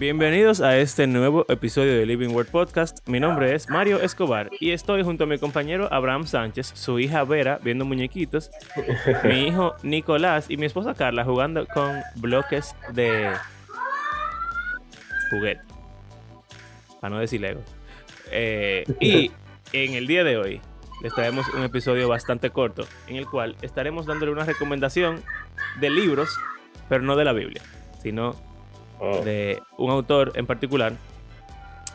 Bienvenidos a este nuevo episodio de Living Word Podcast. Mi nombre es Mario Escobar y estoy junto a mi compañero Abraham Sánchez, su hija Vera viendo muñequitos, mi hijo Nicolás y mi esposa Carla jugando con bloques de juguete. Para no decir Lego. Eh, y en el día de hoy les traemos un episodio bastante corto en el cual estaremos dándole una recomendación de libros, pero no de la Biblia, sino Oh. de un autor en particular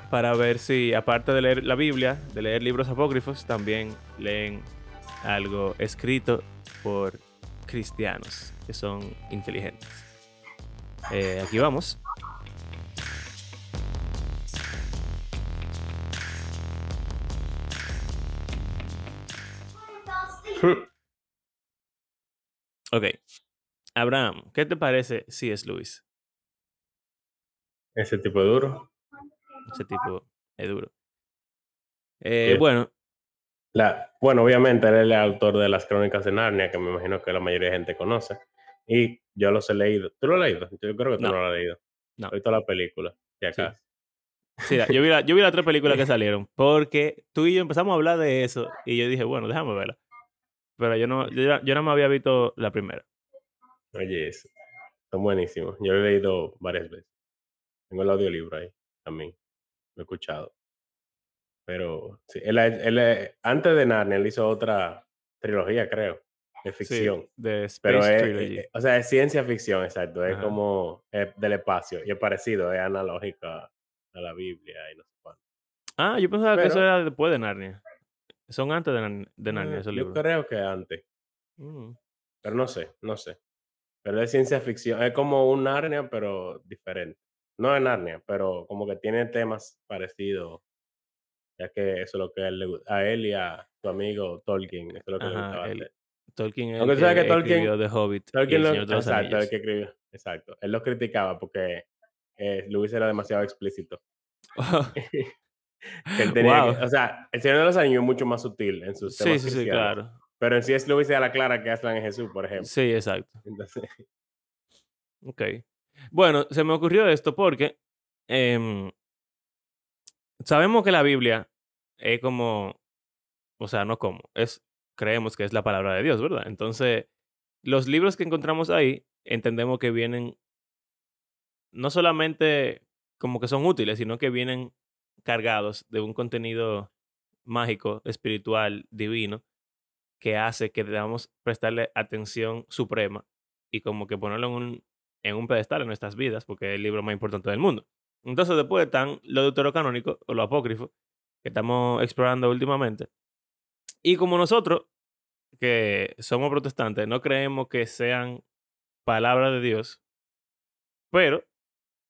para ver si, aparte de leer la Biblia, de leer libros apócrifos, también leen algo escrito por cristianos que son inteligentes. Eh, aquí vamos. Ok. Abraham, ¿qué te parece si es Luis? Ese tipo de duro. Ese tipo es duro. Eh, bueno, La, bueno, obviamente él es el autor de las crónicas de Narnia, que me imagino que la mayoría de gente conoce. Y yo los he leído. ¿Tú lo has leído? Yo creo que tú No. no, lo has leído. No. He visto la película, si acaso. Sí, yo vi, la- yo vi las tres películas que salieron, porque tú y yo empezamos a hablar de eso y yo dije, bueno, déjame verla. Pero yo no, yo, yo nada más había visto la primera. Oye, eso. Son buenísimos. Yo lo he leído varias veces. Tengo el audiolibro ahí también. Lo he escuchado. Pero sí, él, él- antes de Narnia, él hizo otra trilogía, creo, de Sí, ficción. de Space Pero es, Trilogy. eh, o sea, es ciencia ficción, exacto. Es como eh, del espacio. Y es parecido, es analógica a la Biblia y no sé cuánto. ah, yo pensaba que eso era después de Narnia. Son antes de, Nar- de Narnia Eh, esos yo libros. creo que antes. Mm, Pero no sé, no sé. Pero es ciencia ficción. Es como un Narnia, pero diferente. No es Narnia, pero como que tiene temas parecidos. Ya que eso es lo que a él, a él y a tu amigo Tolkien, eso es lo que le gustaba él-. Tolkien es el que que Tolkien- The Hobbit Tolkien lo, de los exacto, el que escribió. Exacto. Él lo criticaba porque eh, Luis era demasiado explícito. Que él tenía Wow. que- o sea, el Señor de los Anillos es mucho más sutil en sus Sí, temas sí, sí, cristianos. claro. Pero en sí es Luis y a la clara que Aslan es Jesús, por ejemplo. Sí, exacto. Entonces, Ok. Bueno, se me ocurrió esto porque em, sabemos que la Biblia es como, o sea, no como, es, creemos que es la palabra de Dios, ¿verdad? Entonces, los libros que encontramos ahí, entendemos que vienen no solamente como que son útiles, sino que vienen cargados de un contenido mágico, espiritual, divino, que hace que debamos prestarle atención suprema y como que ponerlo en un, en un pedestal en nuestras vidas, porque es el libro más importante del mundo. Entonces después están lo deuterocanónico o lo apócrifo, que estamos explorando últimamente. Y como nosotros, que somos protestantes, no creemos que sean palabra de Dios, pero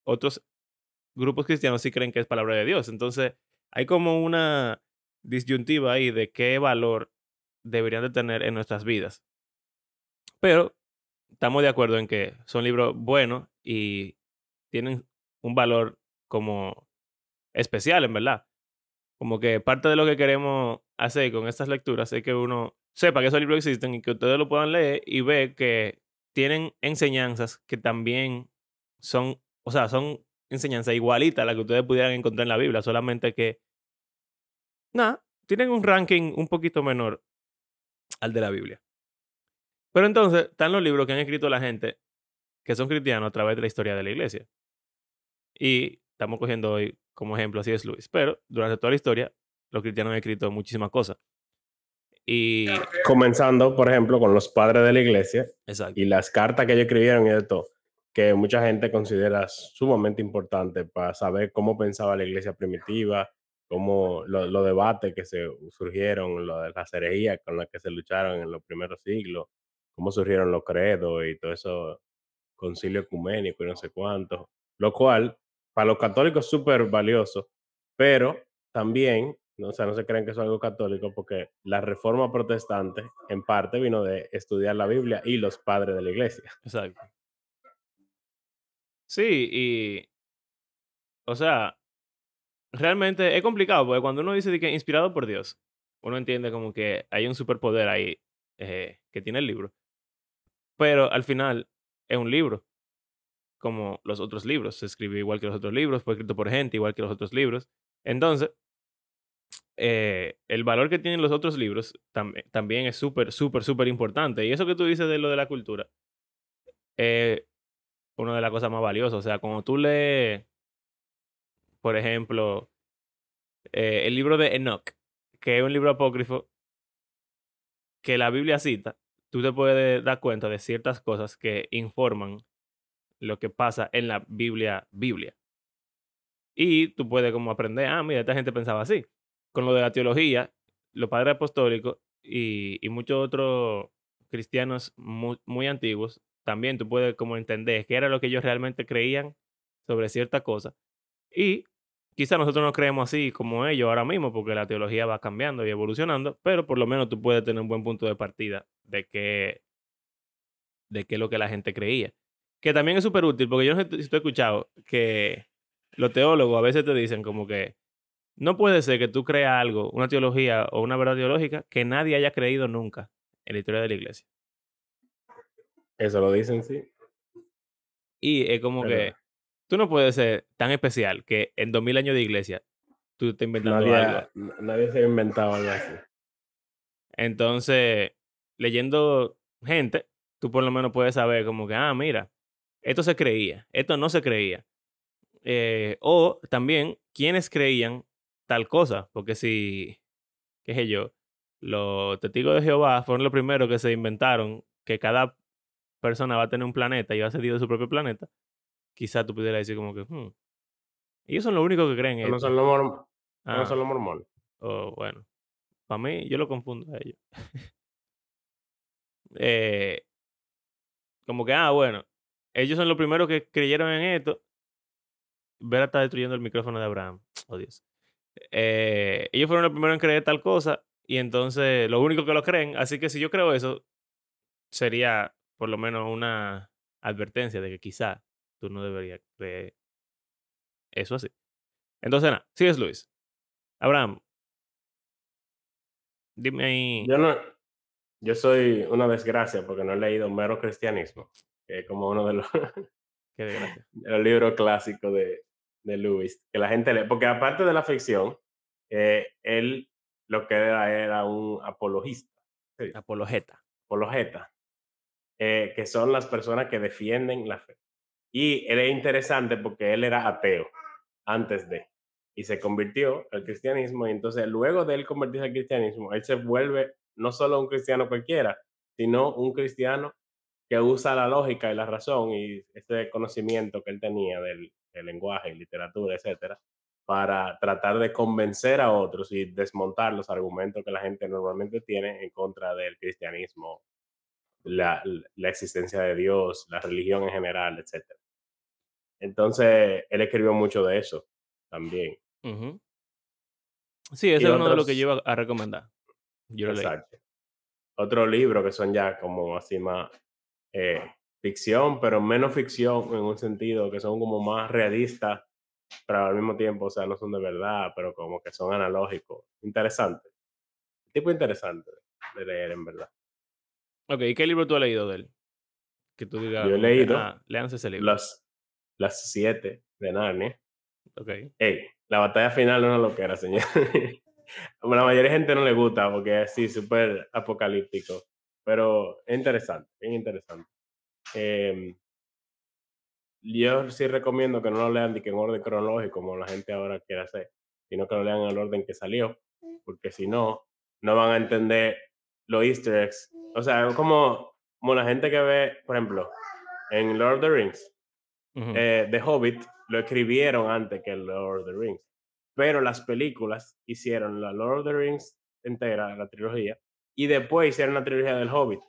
otros grupos cristianos sí creen que es palabra de Dios. Entonces hay como una disyuntiva ahí de qué valor deberían de tener en nuestras vidas. Pero estamos de acuerdo en que son libros buenos y tienen un valor como especial, en verdad. Como que parte de lo que queremos hacer con estas lecturas es que uno sepa que esos libros existen y que ustedes lo puedan leer y ver que tienen enseñanzas que también son, o sea, son enseñanzas igualitas a las que ustedes pudieran encontrar en la Biblia, solamente que, nada, tienen un ranking un poquito menor al de la Biblia. Pero entonces están los libros que han escrito la gente que son cristianos a través de la historia de la iglesia. Y estamos cogiendo hoy como ejemplo así es Luis. Pero durante toda la historia, los cristianos han escrito muchísimas cosas. Y. comenzando, por ejemplo, con los padres de la iglesia Exacto. y las cartas que ellos escribieron y de todo, que mucha gente considera sumamente importante para saber cómo pensaba la iglesia primitiva, cómo lo- los debates que se surgieron, lo de las herejías con las que se lucharon en los primeros siglos, cómo surgieron los credos y todo eso, concilio ecuménico y no sé cuánto, lo cual para los católicos es súper valioso, pero también, o sea, no se creen que es algo católico porque la reforma protestante en parte vino de estudiar la Biblia y los padres de la iglesia. Exacto. Sí, y. O sea, realmente es complicado porque cuando uno dice de que inspirado por Dios, uno entiende como que hay un superpoder ahí eh, que tiene el libro. Pero al final es un libro. como los otros libros. Se escribió igual que los otros libros, fue escrito por gente igual que los otros libros. Entonces, eh, el valor que tienen los otros libros tam- también es súper, súper, súper importante. Y eso que tú dices de lo de la cultura, es una de las cosas más valiosas. O sea, cuando tú lees, por ejemplo, eh, el libro de Enoch, que es un libro apócrifo que la Biblia cita, tú te puedes dar cuenta de ciertas cosas que informan lo que pasa en la Biblia, Biblia. Y tú puedes como aprender, ah, mira, esta gente pensaba así. Con lo de la teología, los padres apostólicos y, y muchos otros cristianos muy, muy antiguos, también tú puedes como entender qué era lo que ellos realmente creían sobre cierta cosa. Y quizá nosotros no creemos así como ellos ahora mismo, porque la teología va cambiando y evolucionando, pero por lo menos tú puedes tener un buen punto de partida de qué, de qué es lo que la gente creía. Que también es súper útil, porque yo no sé si tú has escuchado que los teólogos a veces te dicen como que no puede ser que tú creas algo, una teología o una verdad teológica que nadie haya creído nunca en la historia de la iglesia. Eso lo dicen, sí. Y es como Pero que tú no puedes ser tan especial que en 2000 años de iglesia tú estés inventando nadie, algo. nadie se ha inventado algo así. Entonces, leyendo gente, tú por lo menos puedes saber como que, ah, mira, esto se creía, esto no se creía. Eh, o también, ¿quiénes creían tal cosa? Porque si, qué sé yo, los testigos de Jehová fueron los primeros que se inventaron que cada persona va a tener un planeta y va a ser Dios de su propio planeta, quizá tú pudieras decir como que, hmm, ellos son los únicos que creen no son los, morm- eso no Ah, son los mormones. o bueno, para mí, yo lo confundo a ellos. Eh, como que, ah, bueno, ellos son los primeros que creyeron en esto. Vera está destruyendo el micrófono de Abraham. Oh, Dios. Eh, ellos fueron los primeros en creer tal cosa y entonces los únicos que lo creen. Así que si yo creo eso, sería por lo menos una advertencia de que quizá tú no deberías creer eso así. Entonces, nada, sigues Luis. Abraham, dime ahí. Yo no, yo soy una desgracia porque no he leído Mero Cristianismo, que es como uno de los, Qué desgracia. de los libros clásicos de, de Lewis, que la gente lee, porque aparte de la ficción, eh, él lo que era era un apologista, sí, Apologeta. apologeta, eh, que son las personas que defienden la fe. Y él es interesante porque él era ateo antes de, y se convirtió al cristianismo, y entonces luego de él convertirse al cristianismo, él se vuelve no solo un cristiano cualquiera, sino un cristiano que usa la lógica y la razón y ese conocimiento que él tenía del, del lenguaje, literatura, etcétera, para tratar de convencer a otros y desmontar los argumentos que la gente normalmente tiene en contra del cristianismo, la, la existencia de Dios, la religión en general, etcétera. Entonces, él escribió mucho de eso también. Sí, ese Y es uno de los que yo iba a recomendar. Yo lo leí. exacto. Otros libros que son ya como así más eh, ficción, pero menos ficción en un sentido que son como más realistas, pero al mismo tiempo, o sea, no son de verdad, pero como que son analógicos. Interesante. Tipo interesante de leer, en verdad. Ok, ¿y qué libro tú has leído de él? Que tú digas Yo he leído ah, ese libro. las, las siete de Narnia. Ok. Ey, la batalla final no es lo que era, señor. La mayoría de gente no le gusta porque es así, súper apocalíptico. Pero es interesante, bien interesante. Em, yo sí recomiendo que no lo lean de que en orden cronológico, como la gente ahora quiere hacer, sino que lo lean en el orden que salió, porque si no, no van a entender los easter eggs. O sea, es como, como la gente que ve, por ejemplo, en Lord of the Rings, Eh, The Hobbit lo escribieron antes que el Lord of the Rings. Pero las películas hicieron la Lord of the Rings entera, la trilogía, y después hicieron la trilogía del Hobbit.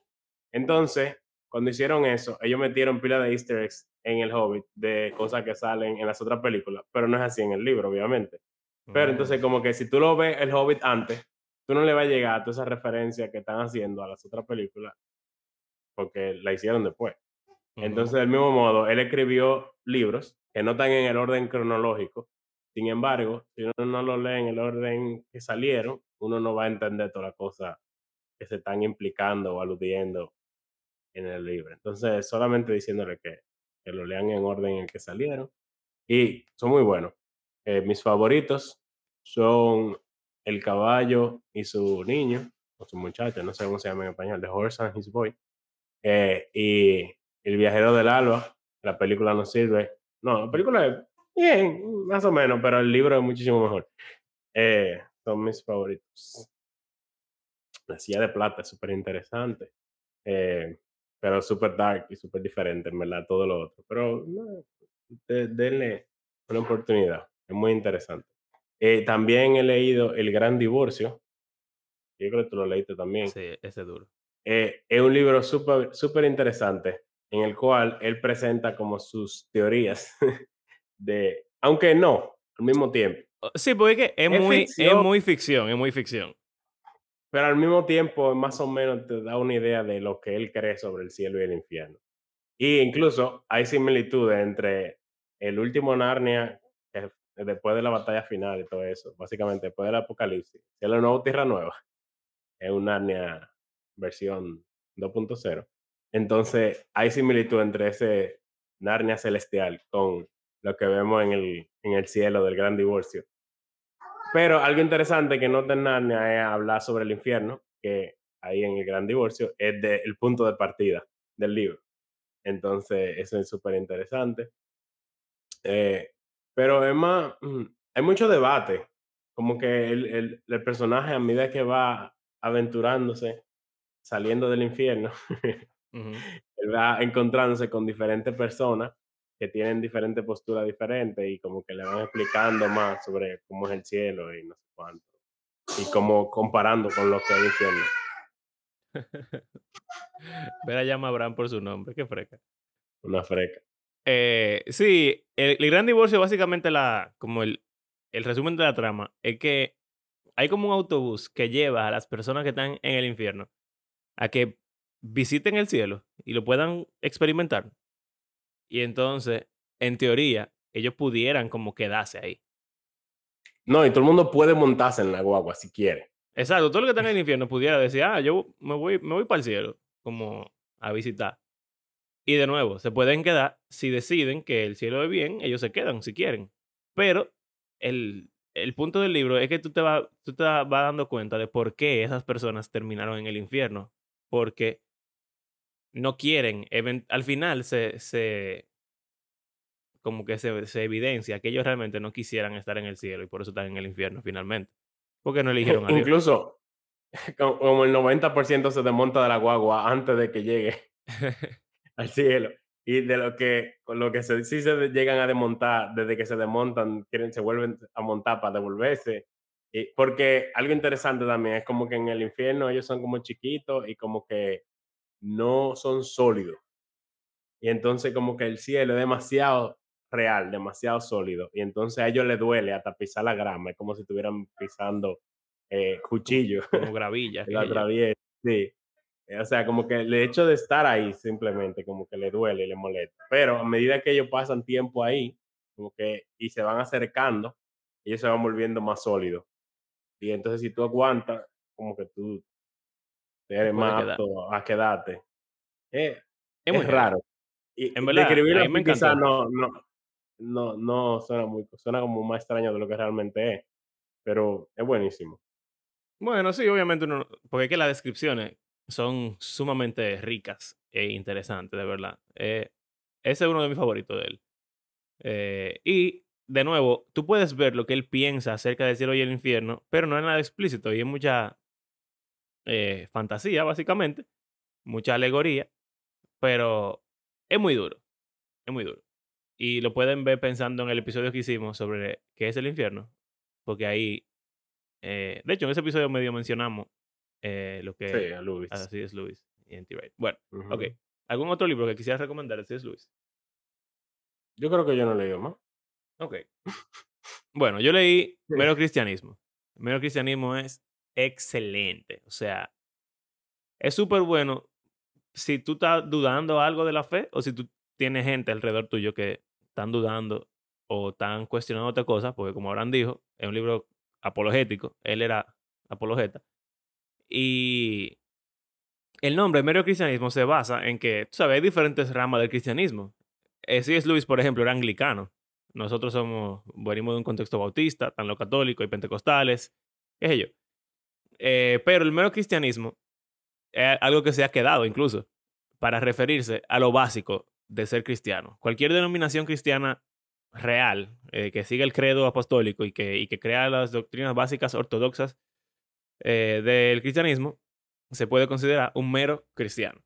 Entonces, cuando hicieron eso, ellos metieron pila de easter eggs en el Hobbit de cosas que salen en las otras películas, pero no es así en el libro, obviamente. Pero entonces, como que si tú lo ves el Hobbit antes, tú no le vas a llegar a todas esas referencias que están haciendo a las otras películas, porque la hicieron después. Entonces, del mismo modo, él escribió libros que no están en el orden cronológico. Sin embargo, si uno no lo lee en el orden que salieron, uno no va a entender todas las cosas que se están implicando o aludiendo en el libro. Entonces, solamente diciéndole que que lo lean en orden en que salieron. Y son muy buenos. Eh, mis favoritos son El caballo y su niño, o su muchacho, no sé cómo se llama en español, The Horse and His Boy. Eh, y El viajero del alba, la película no sirve. No, la película es bien, más o menos, pero el libro es muchísimo mejor. Eh, son mis favoritos. La silla de plata es súper interesante. Eh, pero súper dark y súper diferente, en verdad, todo lo otro. Pero no, de- denle una oportunidad, es muy interesante. Eh, también he leído El Gran Divorcio, yo creo que tú lo leíste también. Sí, ese es duro. Eh, es un libro súper súper interesante en el cual él presenta como sus teorías de, aunque no, al mismo tiempo, Sí, porque es es, Es muy, es ficción. muy ficción, es muy ficción. pero al mismo tiempo más o menos te da una idea de lo que él cree sobre el cielo y el infierno. Y incluso hay similitudes entre el último Narnia, que es después de la batalla final y todo eso, básicamente después del apocalipsis, cielo nuevo, tierra nueva, es un Narnia versión 2.0. Entonces hay similitud entre ese Narnia celestial con lo que vemos en el, en el cielo del gran divorcio. Pero algo interesante que nota en Narnia es hablar sobre el infierno, que ahí en el gran divorcio es de- el punto de partida del libro. Entonces, eso es súper interesante. Eh, pero es más, mm, hay mucho debate, como que el, el- el personaje a medida que va aventurándose, saliendo del infierno, Él va encontrándose con diferentes personas que tienen diferentes posturas diferentes y como que le van explicando más sobre cómo es el cielo y no sé cuánto. Y como comparando con lo que es el infierno. Ver a llama a Abraham por su nombre, qué freca. Una freca. Eh, sí, el, el gran divorcio, básicamente, la, como el, el resumen de la trama, es que hay como un autobús que lleva a las personas que están en el infierno a que visiten el cielo y lo puedan experimentar. Y entonces, en teoría, ellos pudieran como quedarse ahí. No, y todo el mundo puede montarse en la guagua si quiere. Exacto, todo lo que está en el infierno pudiera decir, ah, yo me voy, me voy para el cielo, como a visitar. Y de nuevo, se pueden quedar, si deciden que el cielo es bien, ellos se quedan si quieren. Pero el, el punto del libro es que tú te, vas, tú te vas dando cuenta de por qué esas personas terminaron en el infierno. Porque no quieren, al final se, se como que se, se evidencia que ellos realmente no quisieran estar en el cielo y por eso están en el infierno finalmente. Porque no eligieron a Dios. Incluso como el 90% se desmonta de la guagua antes de que llegue al cielo. Y de lo que, con lo que se, sí se llegan a desmontar, desde que se desmontan, quieren, se vuelven a montar para devolverse. Y, porque algo interesante también es como que en el infierno ellos son como chiquitos y como que no son sólidos. Y entonces como que el cielo es demasiado real, demasiado sólido. Y entonces a ellos les duele hasta pisar la grama. Es como si estuvieran pisando eh, cuchillo. como gravilla. la atraviesa, sí. O sea, como que el hecho de estar ahí simplemente como que le duele y le molesta. Pero a medida que ellos pasan tiempo ahí, como que, y se van acercando, ellos se van volviendo más sólidos. Y entonces si tú aguantas, como que tú eres más quedar. apto a quedarte. Eh, Es es, muy heavy. raro. Y En verdad, a mí me así quizá encantó. no, no, no, no suena muy, suena como más extraño de lo que realmente es. Pero es buenísimo. Bueno, sí, obviamente uno, no- porque es que las descripciones son sumamente ricas e interesantes, de verdad. Eh, ese es uno de mis favoritos de él. Eh, y, de nuevo, tú puedes ver lo que él piensa acerca del cielo y el infierno, pero no es nada explícito y es mucha eh, fantasía, básicamente, mucha alegoría, pero es muy duro, es muy duro. Y lo pueden ver pensando en el episodio que hicimos sobre qué es el infierno, porque ahí eh, de hecho, en ese episodio medio mencionamos eh, lo Sí, que a Luis. así es Luis y N.T. Wright. Bueno, ok. Ujú. ¿Algún otro libro que quisieras recomendar de C.S. Lewis? Yo creo que yo no he leído más. Ok. Bueno, yo leí Sí. Mero Cristianismo. Mero Cristianismo es excelente. O sea, es súper bueno si tú estás dudando algo de la fe o si tú tienes gente alrededor tuyo que están dudando o están cuestionando otra cosa, porque como Abraham dijo, es un libro apologético. Él era apologeta. Y el nombre mero cristianismo se basa en que, tú sabes, hay diferentes ramas del cristianismo. eh, C.S. Lewis, por ejemplo, era anglicano. Nosotros somos, venimos de un contexto bautista, tan lo católico y pentecostales, qué sé yo. Eh, pero el mero cristianismo es algo que se ha quedado incluso para referirse a lo básico de ser cristiano. Cualquier denominación cristiana real, eh, que siga el credo apostólico y que, y que crea las doctrinas básicas ortodoxas eh, del cristianismo, se puede considerar un mero cristiano.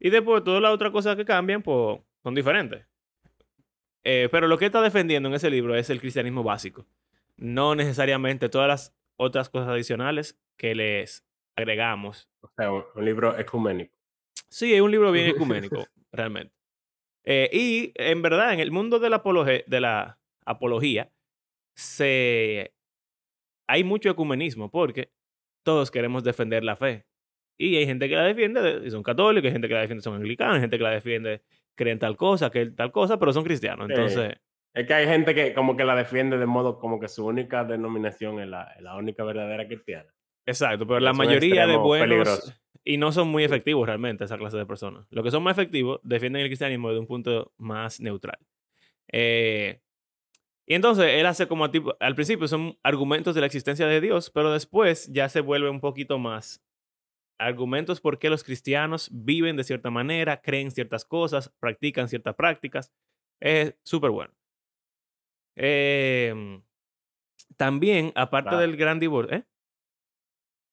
Y después todas las otras cosas que cambian, pues son diferentes. Pero lo que está defendiendo en ese libro es el cristianismo básico. No necesariamente todas las otras cosas adicionales que les agregamos. O sea, un, libro ecuménico. Sí, es un libro bien ecuménico, realmente. Eh, y en verdad, en el mundo de la, apologe- de la apología, se... hay mucho ecumenismo porque todos queremos defender la fe. Y hay gente que la defiende, son católicos, hay gente que la defiende, son anglicanos, hay gente que la defiende, creen tal cosa, que tal cosa, pero son cristianos. Sí. Entonces, Es que hay gente que como que la defiende de modo como que su única denominación es la, es la única verdadera cristiana. Exacto, pero la mayoría de buenos... peligroso. Y no son muy efectivos realmente esa clase de personas. Los que son más efectivos defienden el cristianismo desde un punto más neutral. Eh, y entonces él hace como tipo, al principio son argumentos de la existencia de Dios, pero después ya se vuelve un poquito más argumentos por qué los cristianos viven de cierta manera, creen ciertas cosas, practican ciertas prácticas. Es súper bueno. Eh, también, aparte del gran divorcio, ¿eh?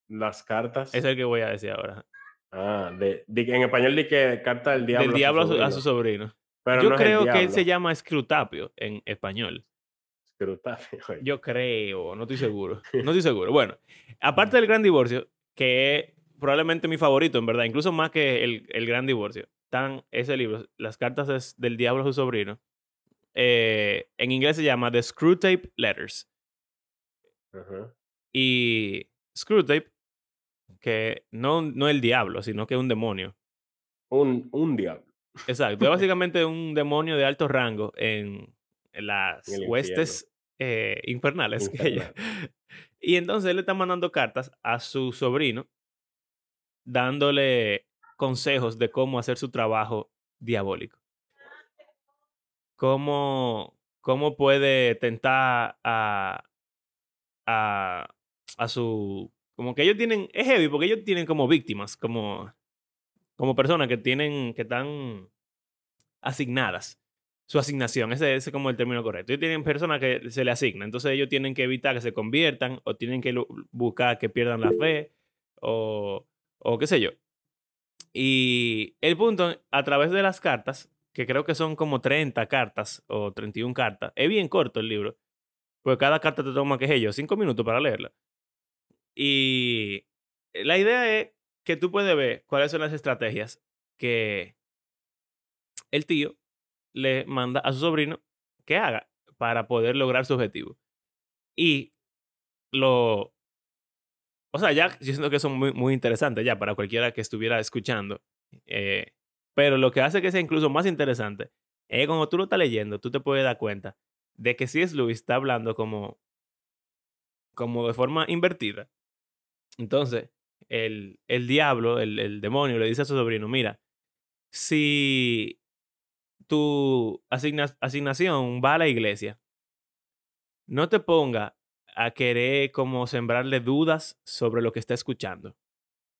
Las cartas. es el que voy a decir ahora. Ah, de, en español di que carta del diablo. del diablo a su, a sobrino. su sobrino. Pero Yo no creo que él se llama Scrutapio en español. Scrutapio, oye. Yo creo, no estoy seguro. No estoy seguro. Bueno, aparte del gran divorcio, que es probablemente mi favorito, en verdad, incluso más que el, el gran divorcio, están ese libro, Las cartas es del diablo a su sobrino. eh, en inglés se llama The Screwtape Letters. Y Screwtape, que no, no el diablo, sino que es un demonio. Un, un diablo. Exacto. Es básicamente un demonio de alto rango en, en las En huestes eh, infernales. que ella- Infernal. Y entonces él le está mandando cartas a su sobrino, dándole consejos de cómo hacer su trabajo diabólico. Cómo, cómo puede tentar a, a, a su... Como que ellos tienen... Es heavy porque ellos tienen como víctimas, como, como personas que tienen... que están asignadas. Su asignación, ese, ese es como el término correcto. Ellos tienen personas que se le asignan, entonces ellos tienen que evitar que se conviertan o tienen que buscar que pierdan la fe o, o qué sé yo. Y el punto, a través de las cartas, que creo que son como 30 cartas o 31 cartas, es bien corto el libro, pues cada carta te toma, qué sé yo, 5 minutos para leerla. Y la idea es que tú puedes ver cuáles son las estrategias que el tío le manda a su sobrino que haga para poder lograr su objetivo. Y lo... O sea, ya yo siento que son muy, muy interesantes ya para cualquiera que estuviera escuchando. Eh, pero lo que hace que sea incluso más interesante es cuando tú lo estás leyendo, tú te puedes dar cuenta de que si es Luis está hablando como, como de forma invertida. Entonces, el, el diablo, el, el demonio, le dice a su sobrino, mira, si tu asigna- asignación va a la iglesia, no te ponga a querer como sembrarle dudas sobre lo que está escuchando,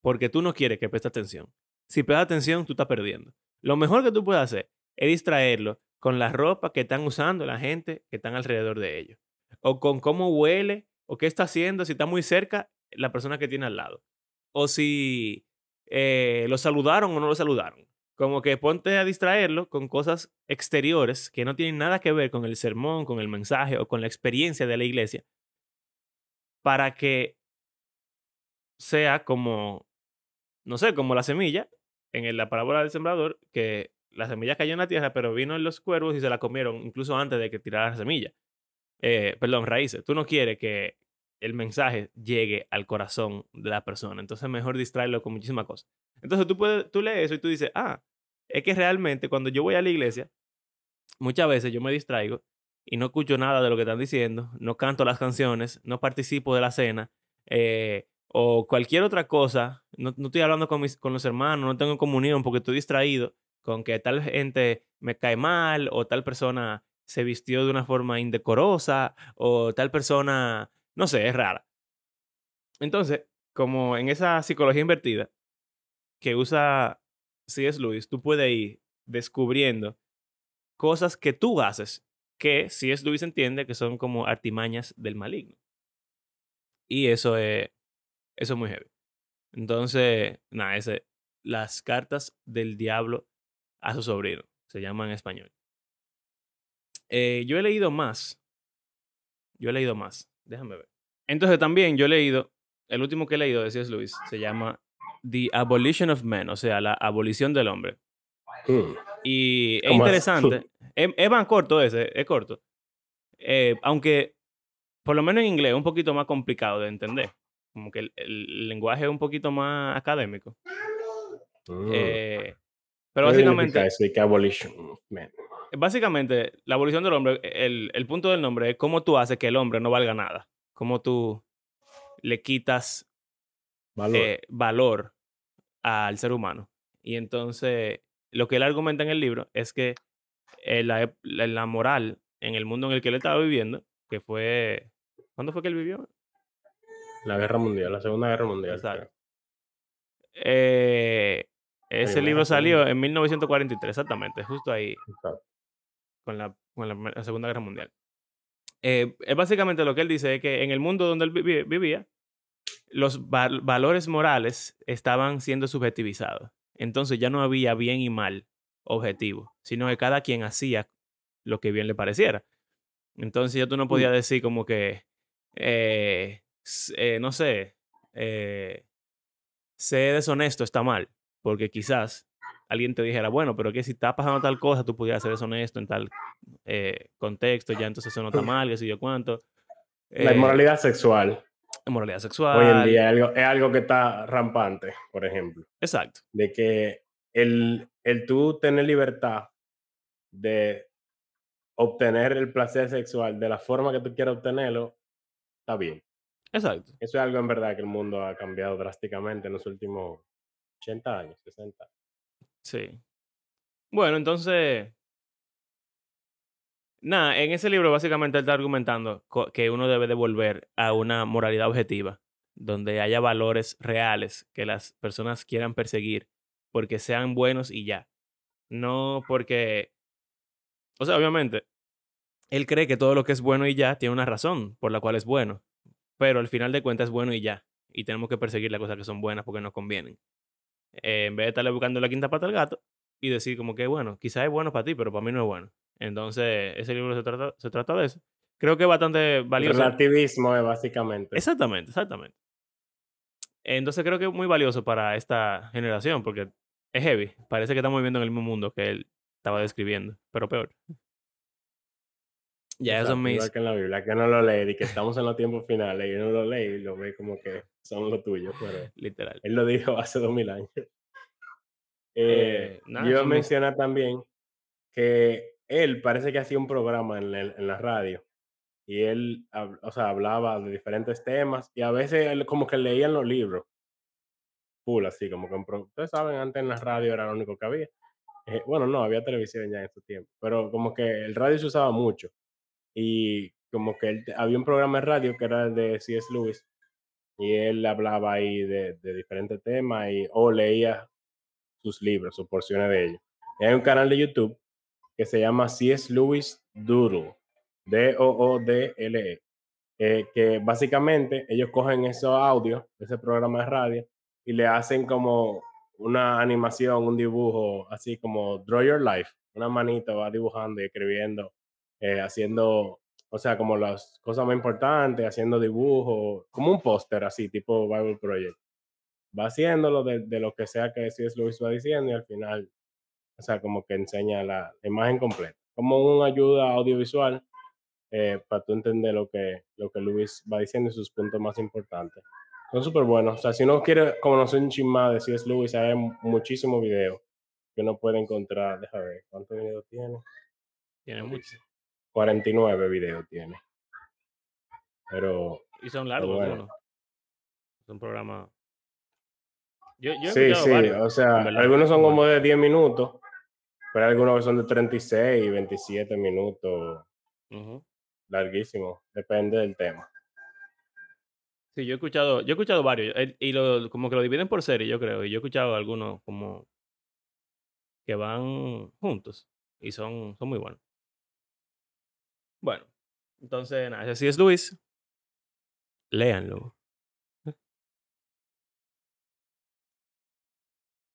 porque tú no quieres que preste atención. Si presta atención, tú estás perdiendo. Lo mejor que tú puedes hacer es distraerlo con la ropa que están usando la gente que están alrededor de ellos, o con cómo huele, o qué está haciendo, si está muy cerca la persona que tiene al lado, o si eh, lo saludaron o no lo saludaron. Como que ponte a distraerlo con cosas exteriores que no tienen nada que ver con el sermón, con el mensaje o con la experiencia de la iglesia, para que sea como, no sé, como la semilla en la parábola del sembrador, que la semilla cayó en la tierra, pero vino en los cuervos y se la comieron incluso antes de que tirara la semilla. Eh, perdón, raíces. Tú no quieres que el mensaje llegue al corazón de la persona. Entonces, mejor distraerlo con muchísimas cosas. Entonces, tú, puedes, tú lees eso y tú dices, ah, es que realmente cuando yo voy a la iglesia, muchas veces yo me distraigo y no escucho nada de lo que están diciendo, no canto las canciones, no participo de la cena, eh, o cualquier otra cosa, no, no estoy hablando con, mis, con los hermanos, no tengo comunión porque estoy distraído con que tal gente me cae mal o tal persona se vistió de una forma indecorosa o tal persona, no sé, es rara. Entonces, como en esa psicología invertida que usa C.S. Lewis, tú puedes ir descubriendo cosas que tú haces que C.S. Lewis entiende que son como artimañas del maligno. Y eso es, eso es muy heavy. Entonces, nada, ese, las cartas del diablo a su sobrino, se llama en español. Eh, yo he leído más. Yo he leído más. Déjame ver. Entonces también yo he leído, el último que he leído de C.S. Lewis se llama The Abolition of Men, o sea, la abolición del hombre. Mm. Y es interesante. Es, es más corto ese, es corto. Eh, aunque, por lo menos en inglés, es un poquito más complicado de entender. Como que el, el lenguaje es un poquito más académico. Mm. Eh, pero ¿Qué significa básicamente, eso? ¿Y qué abolition movement? Básicamente, la abolición del hombre, el, el punto del nombre es cómo tú haces que el hombre no valga nada. Cómo tú le quitas Valor. eh, valor al ser humano. Y entonces, lo que él argumenta en el libro es que eh, la, la- moral en el mundo en el que él estaba viviendo, que fue... ¿Cuándo fue que él vivió? la guerra mundial, la segunda guerra mundial. Exacto. Eh, ese libro salió en 1943, exactamente, justo ahí. Exacto. Con la, con la me- la Segunda Guerra Mundial. Eh, es básicamente lo que él dice es que en el mundo donde él vivía, los val- valores morales estaban siendo subjetivizados. Entonces ya no había bien y mal objetivo, sino que cada quien hacía lo que bien le pareciera. Entonces ya tú no podías decir como que, eh, eh, no sé, eh, ser deshonesto está mal, porque quizás alguien te dijera, bueno, pero que si está pasando tal cosa, tú pudieras ser deshonesto en tal eh, contexto, ya entonces eso no está mal, qué sé yo cuánto. La Eh, inmoralidad sexual moralidad sexual. hoy en día es algo, es algo que está rampante, por ejemplo. Exacto. De que el, el tú tener libertad de obtener el placer sexual de la forma que tú quieras obtenerlo, está bien. Exacto. Eso es algo en verdad que el mundo ha cambiado drásticamente en los últimos 80 años, 60. Sí. Bueno, entonces. Nada, en ese libro básicamente él está argumentando que uno debe de volver a una moralidad objetiva, donde haya valores reales que las personas quieran perseguir porque sean buenos y ya. No porque. O sea, obviamente, él cree que todo lo que es bueno y ya tiene una razón por la cual es bueno, pero al final de cuentas es bueno y ya. Y tenemos que perseguir las cosas que son buenas porque nos convienen. Eh, en vez de estarle buscando la quinta pata al gato y decir como que, bueno, quizás es bueno para ti, pero para mí no es bueno. Entonces, ese libro se trata, se trata de eso. Creo que es bastante El valioso. relativismo es básicamente. Exactamente, exactamente. Entonces creo que es muy valioso para esta generación porque es heavy. Parece que estamos viviendo en el mismo mundo que él estaba describiendo, pero peor. Ya, mis... Igual que en la Biblia, que no lo lee y que estamos en los tiempos finales y uno lo lee y lo ve como que son los tuyos, pero Literal. él lo dijo hace dos mil años. Eh, Eh, nada, yo mencionar también que él parece que hacía un programa en, el- en la radio y él o sea, hablaba de diferentes temas y a veces él como que leían los libros. Full, así como que ustedes saben, antes en la radio era lo único que había. Eh, bueno, no, había televisión ya en su tiempo, pero como que el radio se usaba mucho y como que él había un programa de radio que era de C.S. Lewis y él hablaba ahí de, diferentes temas y, o leía sus libros o porciones de ellos. Hay un canal de YouTube que se llama C.S. Lewis Doodle, D-O-O-D-L-E, eh, que básicamente ellos cogen esos audios ese programa de radio y le hacen como una animación, un dibujo, así como Draw Your Life, una manita va dibujando y escribiendo, eh, haciendo, o sea, como las cosas más importantes, haciendo dibujos, como un póster así, tipo Bible Project. Va haciéndolo de, de lo que sea que C.S. Lewis va diciendo y al final, o sea, como que enseña la, imagen completa, como una ayuda audiovisual eh, para tú entender lo que, lo que Luis va diciendo y sus puntos más importantes. Son súper buenos. O sea, si uno quiere conocer un chin más de C.S. Lewis, hay muchísimos videos que uno puede encontrar. Déjame ver, ¿cuántos videos tiene? Tiene mucho. 49 videos tiene. Pero Y son largos bueno. algunos. Son programas... Yo, yo he sí, sí, varios, o sea, algunos son como de 10 minutos Pero algunos que son de 36 y 27 minutos, Ujú. larguísimo, depende del tema. Sí, yo he escuchado, yo he escuchado varios, y lo, como que lo dividen por serie, yo creo, y yo he escuchado algunos como que van juntos y son, son muy buenos. Bueno, entonces nada, ese sí es Luis. Léanlo.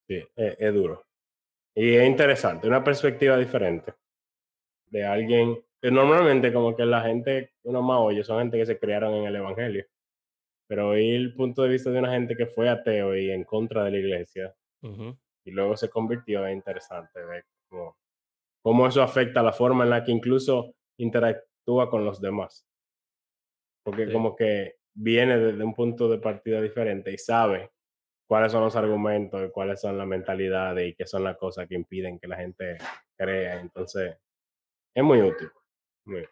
Sí, es, es duro. Y es interesante, una perspectiva diferente de alguien que normalmente como que la gente uno más oye son gente que se criaron en el Evangelio. Pero oír el punto de vista de una gente que fue ateo y en contra de la iglesia y luego se convirtió es interesante ver cómo, cómo eso afecta la forma en la que incluso interactúa con los demás. Porque Sí. como que viene desde un punto de partida diferente y sabe cuáles son los argumentos y cuáles son las mentalidades y qué son las cosas que impiden que la gente crea. Entonces, es muy útil. muy-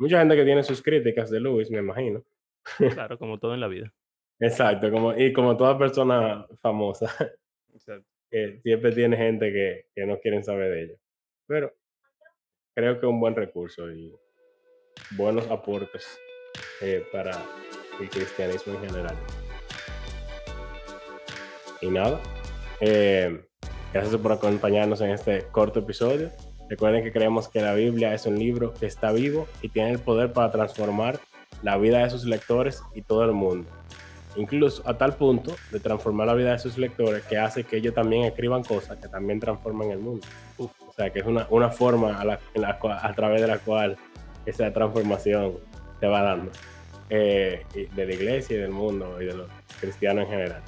Mucha gente que tiene sus críticas de Luis, me imagino. Claro, como todo en la vida. Exacto, como, y como toda persona famosa, Exacto. que siempre tiene gente que, que no quieren saber de ella. Pero creo que es un buen recurso y buenos aportes eh, para el cristianismo en general. Y nada, eh, gracias por acompañarnos en este corto episodio. Recuerden que creemos que la Biblia es un libro que está vivo y tiene el poder para transformar la vida de sus lectores y todo el mundo. Incluso a tal punto de transformar la vida de sus lectores que hace que ellos también escriban cosas que también transforman el mundo. Uf. O sea, que es una, una forma a, la- la a través de la cual esa transformación se va dando eh, de la iglesia y del mundo y de los cristianos en general.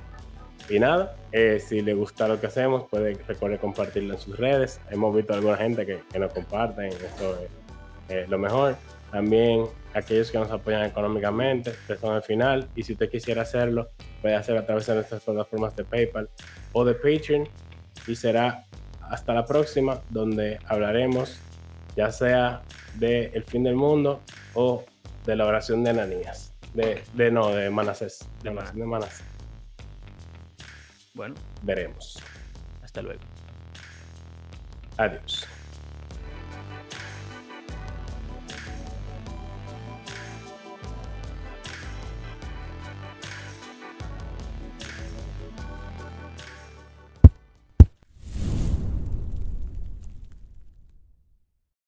Y nada, eh, si le gusta lo que hacemos, puede recuerde compartirlo en sus redes. Hemos visto alguna gente que, que nos comparten, eso es eh, lo mejor. También aquellos que nos apoyan económicamente, que son al final. Y si usted quisiera hacerlo, puede hacerlo a través de nuestras plataformas de PayPal o de Patreon. Y será hasta la próxima, donde hablaremos ya sea de el fin del mundo o de la oración de Ananías. De, de no, de Manasés. De, De la oración de Manasés. Bueno, Veremos. hasta luego. Adiós.